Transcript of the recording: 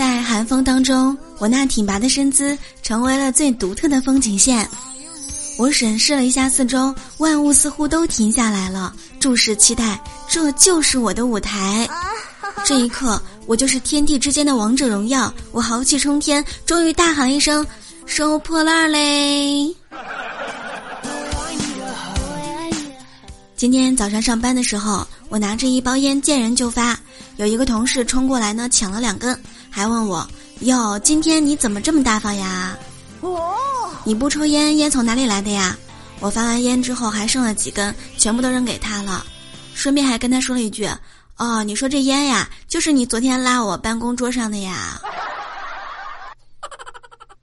在寒风当中，我那挺拔的身姿成为了最独特的风景线。我审视了一下四周，万物似乎都停下来了，注视期待，这就是我的舞台。这一刻，我就是天地之间的王者荣耀。我豪气冲天，终于大喊一声：“收破烂嘞！”今天早上上班的时候，我拿着一包烟见人就发，有一个同事冲过来呢，抢了两根，还问我：“哟，今天你怎么这么大方呀？”。你不抽烟，烟从哪里来的呀？我发完烟之后还剩了几根，全部都扔给他了，顺便还跟他说了一句：“哦，你说这烟呀，就是你昨天拉我办公桌上的呀。”